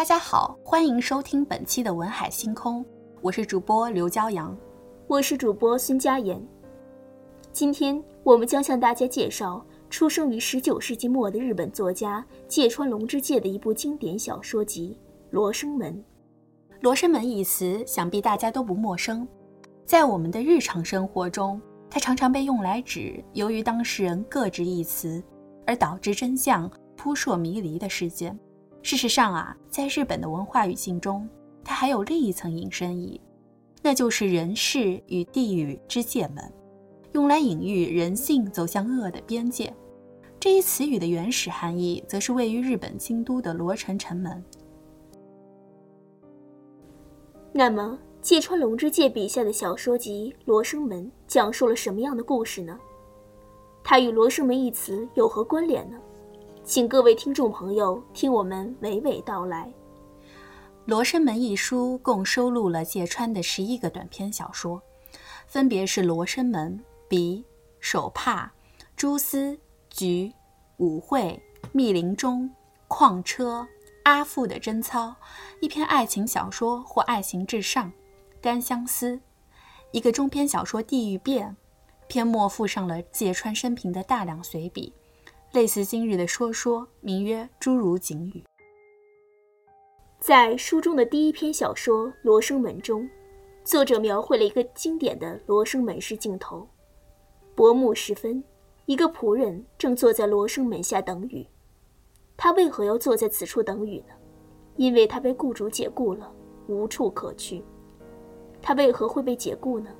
大家好，欢迎收听本期的文海星空，我是主播刘骄阳，我是主播孙佳妍。今天我们将向大家介绍出生于十九世纪末的日本作家芥川龙之介的一部经典小说集《罗生门》。罗生门一词，想必大家都不陌生，在我们的日常生活中，它常常被用来指由于当事人各执一词而导致真相扑朔迷离的事件。事实上啊，在日本的文化语境中，它还有另一层引申义，那就是人世与地狱之界门，用来隐喻人性走向恶的边界。这一词语的原始含义，则是位于日本京都的罗城城门。那么，芥川龙之介笔下的小说集《罗生门》讲述了什么样的故事呢？它与“罗生门”一词有何关联呢？请各位听众朋友听我们娓娓道来。《罗生门》一书共收录了芥川的十一个短篇小说，分别是《罗生门》、《鼻》、《手帕》、《蛛丝》、《菊》、《舞会》、《密林中》、《矿车》、《阿父的贞操》、一篇爱情小说或爱情至上，《单相思》，一个中篇小说《地狱变》，篇末附上了芥川生平的大量随笔。类似今日的说说，名曰《诸如景语》。在书中的第一篇小说《罗生门》中，作者描绘了一个经典的罗生门式镜头：薄暮时分，一个仆人正坐在罗生门下等雨。他为何要坐在此处等雨呢？因为他被雇主解雇了，无处可去。他为何会被解雇呢？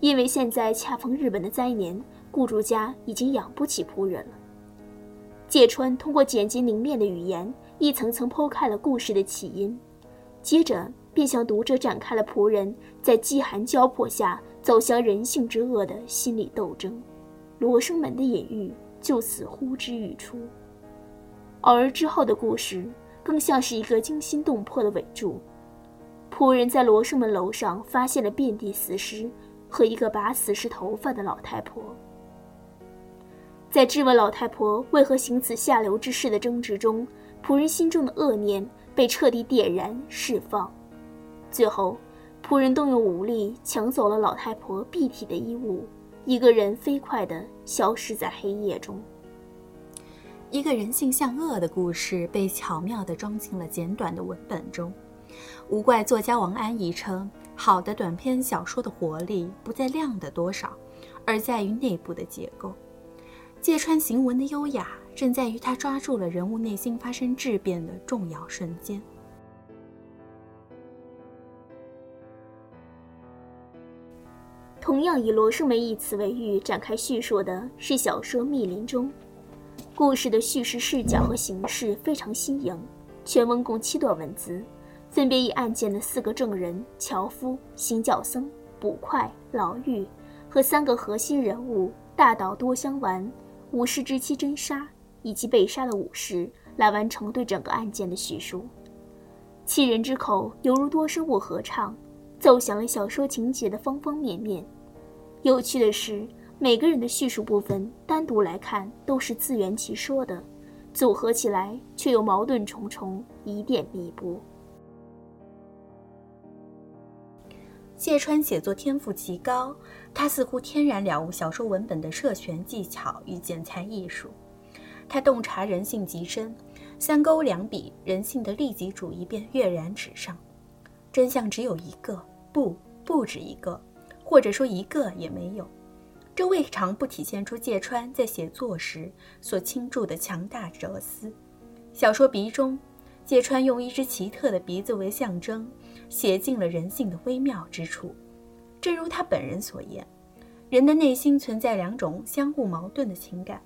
因为现在恰逢日本的灾年，雇主家已经养不起仆人了。芥川通过简洁凝练的语言，一层层剖开了故事的起因，接着便向读者展开了仆人在饥寒交迫下走向人性之恶的心理斗争。罗生门的隐喻就此呼之欲出，而之后的故事更像是一个惊心动魄的尾注。仆人在罗生门楼上发现了遍地死尸和一个拔死尸头发的老太婆。在质问老太婆为何行此下流之事的争执中，仆人心中的恶念被彻底点燃释放。最后，仆人动用武力抢走了老太婆蔽体的衣物，一个人飞快地消失在黑夜中。一个人性向恶的故事被巧妙地装进了简短的文本中。无怪作家王安忆称，好的短篇小说的活力不在量的多少，而在于内部的结构。芥川行文的优雅，正在于他抓住了人物内心发生质变的重要瞬间。同样以罗生门一词为喻展开叙述的是小说《密林中》，故事的叙事视角和形式非常新颖。全文共七段文字，分别以案件的四个证人樵夫、行脚僧、捕快、牢狱和三个核心人物大岛多香丸。武士之妻真杀以及被杀的武士来完成对整个案件的叙述，七人之口犹如多声物合唱，奏响了小说情节的方方面面。有趣的是，每个人的叙述部分单独来看都是自圆其说的，组合起来却又矛盾重重，疑点密布。芥川写作天赋极高，他似乎天然了悟小说文本的设选技巧与剪裁艺术。他洞察人性极深，三勾两笔，人性的利己主义便跃然纸上。真相只有一个，不，不止一个，或者说一个也没有。这未尝不体现出芥川在写作时所倾注的强大哲思。小说鼻中，芥川用一只奇特的鼻子为象征。写尽了人性的微妙之处，正如他本人所言，人的内心存在两种相互矛盾的情感，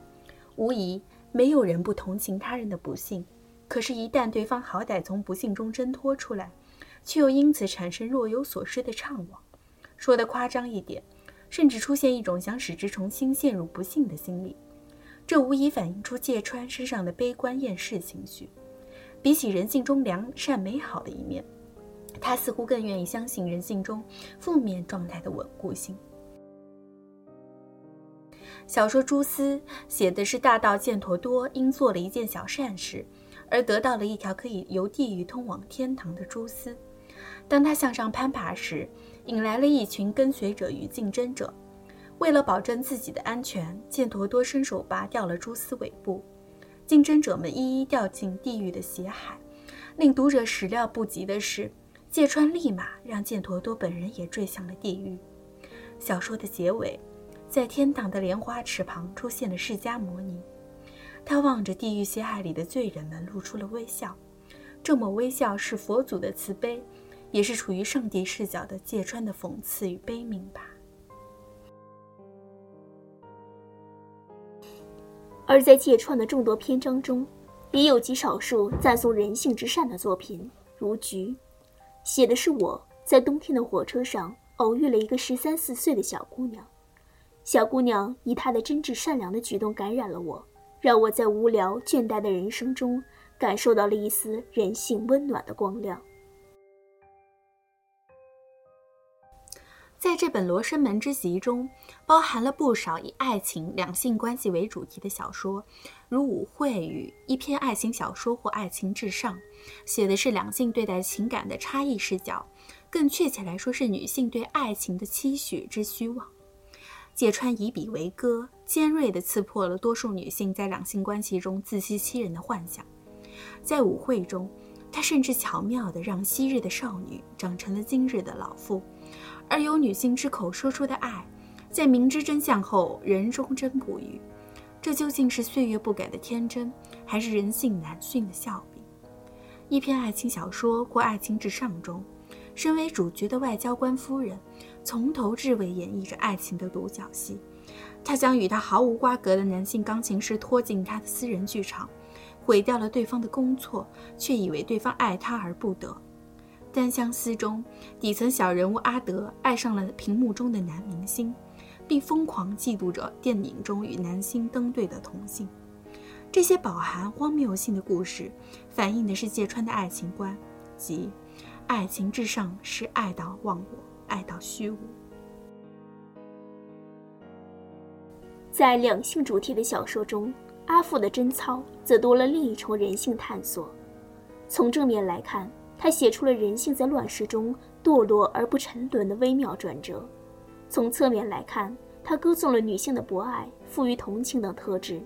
无疑没有人不同情他人的不幸，可是，一旦对方好歹从不幸中挣脱出来，却又因此产生若有所失的怅惘。说得夸张一点，甚至出现一种想使之重新陷入不幸的心理。这无疑反映出芥川身上的悲观厌世情绪，比起人性中良善美好的一面。他似乎更愿意相信人性中负面状态的稳固性。小说《蛛丝》写的是大盗犍陀多因做了一件小善事，而得到了一条可以由地狱通往天堂的蛛丝。当他向上攀爬时，引来了一群跟随者与竞争者。为了保证自己的安全，犍陀多伸手拔掉了蛛丝尾部。竞争者们一一掉进地狱的血海。令读者始料不及的是，芥川立马让剑陀多本人也坠向了地狱。小说的结尾，在天堂的莲花池旁出现了释迦牟尼。他望着地狱血海里的罪人们，露出了微笑。这抹微笑是佛祖的慈悲，也是处于上帝视角的芥川的讽刺与悲悯吧。而在芥川的众多篇章中，也有极少数赞颂人性之善的作品，如《菊》，写的是我在冬天的火车上偶遇了一个十三四岁的小姑娘。小姑娘以她的真挚善良的举动感染了我。让我在无聊倦怠的人生中感受到了一丝人性温暖的光亮。在这本《罗生门》之集中，包含了不少以爱情、两性关系为主题的小说，如《舞会》与一篇爱情小说或《爱情至上》，写的是两性对待情感的差异视角，更确切来说是女性对爱情的期许之虚妄。芥川以笔为歌，尖锐地刺破了多数女性在两性关系中自欺欺人的幻想。在舞会中，他甚至巧妙地让昔日的少女长成了今日的老妇，而由女性之口说出的爱，在明知真相后仍忠贞不渝。这究竟是岁月不改的天真，还是人性难驯的笑柄？一篇爱情小说或爱情至上中，身为主角的外交官夫人。从头至尾演绎着爱情的独角戏，她将与他毫无瓜葛的男性钢琴师拖进他的私人剧场，毁掉了对方的工作，却以为对方爱他而不得。单相思中，底层小人物阿德爱上了屏幕中的男明星，并疯狂嫉妒着电影中与男星登对的同性。这些饱含荒谬性的故事，反映的是芥川的爱情观，即爱情至上是爱到忘我。爱到虚无。在两性主题的小说中，阿富的贞操则多了另一重人性探索。从正面来看，他写出了人性在乱世中堕落而不沉沦的微妙转折；从侧面来看，他歌颂了女性的博爱、富于同情等特质。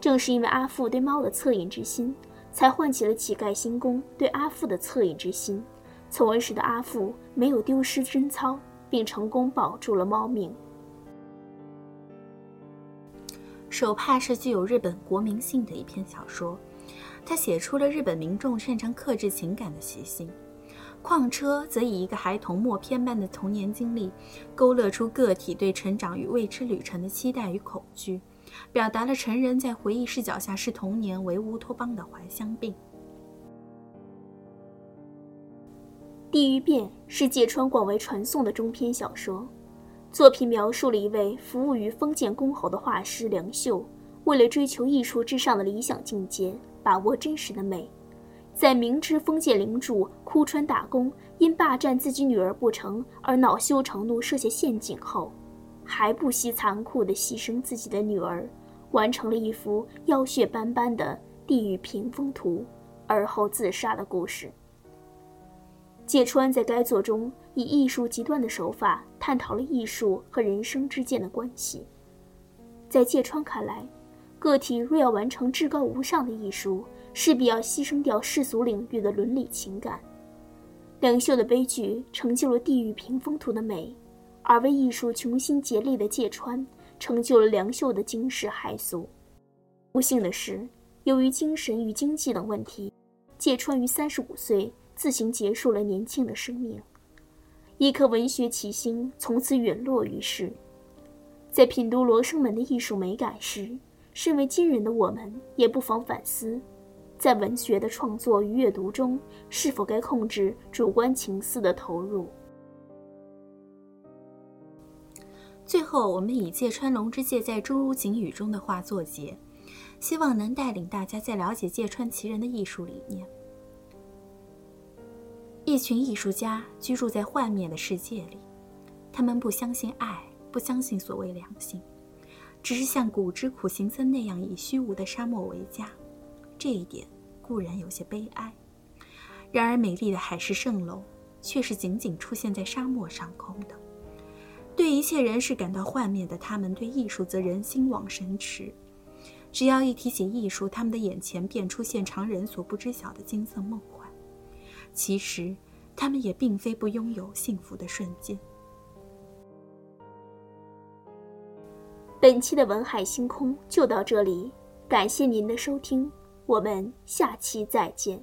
正是因为阿富对猫的恻隐之心，才唤起了乞丐新宫对阿富的恻隐之心。从而使得阿富没有丢失贞操，并成功保住了猫命。手帕是具有日本国民性的一篇小说，他写出了日本民众擅长克制情感的习性。矿车则以一个孩童默片般的童年经历，勾勒出个体对成长与未知旅程的期待与恐惧，表达了成人在回忆视角下视童年为乌托邦的怀乡病。《地狱变》是芥川广为传颂的中篇小说，作品描述了一位服务于封建公侯的画师梁秀，为了追求艺术至上的理想境界，把握真实的美，在明知封建领主枯川打工因霸占自己女儿不成而恼羞成怒设下陷阱后，还不惜残酷地牺牲自己的女儿，完成了一幅妖血斑斑的《地狱屏风图》，而后自杀的故事。芥川在该作中以艺术极端的手法探讨了艺术和人生之间的关系。在芥川看来，个体若要完成至高无上的艺术，势必要牺牲掉世俗领域的伦理情感。梁秀的悲剧成就了《地狱屏风图》的美，而为艺术穷心竭力的芥川成就了梁秀的惊世骇俗。不幸的是，由于精神与经济等问题，芥川于三十五岁。自行结束了年轻的生命，一颗文学奇星从此陨落于世。在品读《罗生门》的艺术美感时，身为今人的我们也不妨反思，在文学的创作与阅读中，是否该控制主观情思的投入。最后，我们以芥川龙之介在《诸如景语》中的话作结，希望能带领大家在了解芥川其人的艺术理念。一群艺术家居住在幻灭的世界里，他们不相信爱，不相信所谓良心，只是像古之苦行僧那样以虚无的沙漠为家。这一点，固然有些悲哀。然而，美丽的海市蜃楼却是仅仅出现在沙漠上空的。对一切人事感到幻灭的他们，对艺术则人心往神驰。只要一提起艺术，他们的眼前便出现常人所不知晓的金色梦幻。其实，他们也并非不拥有幸福的瞬间。本期的文海星空就到这里，感谢您的收听，我们下期再见。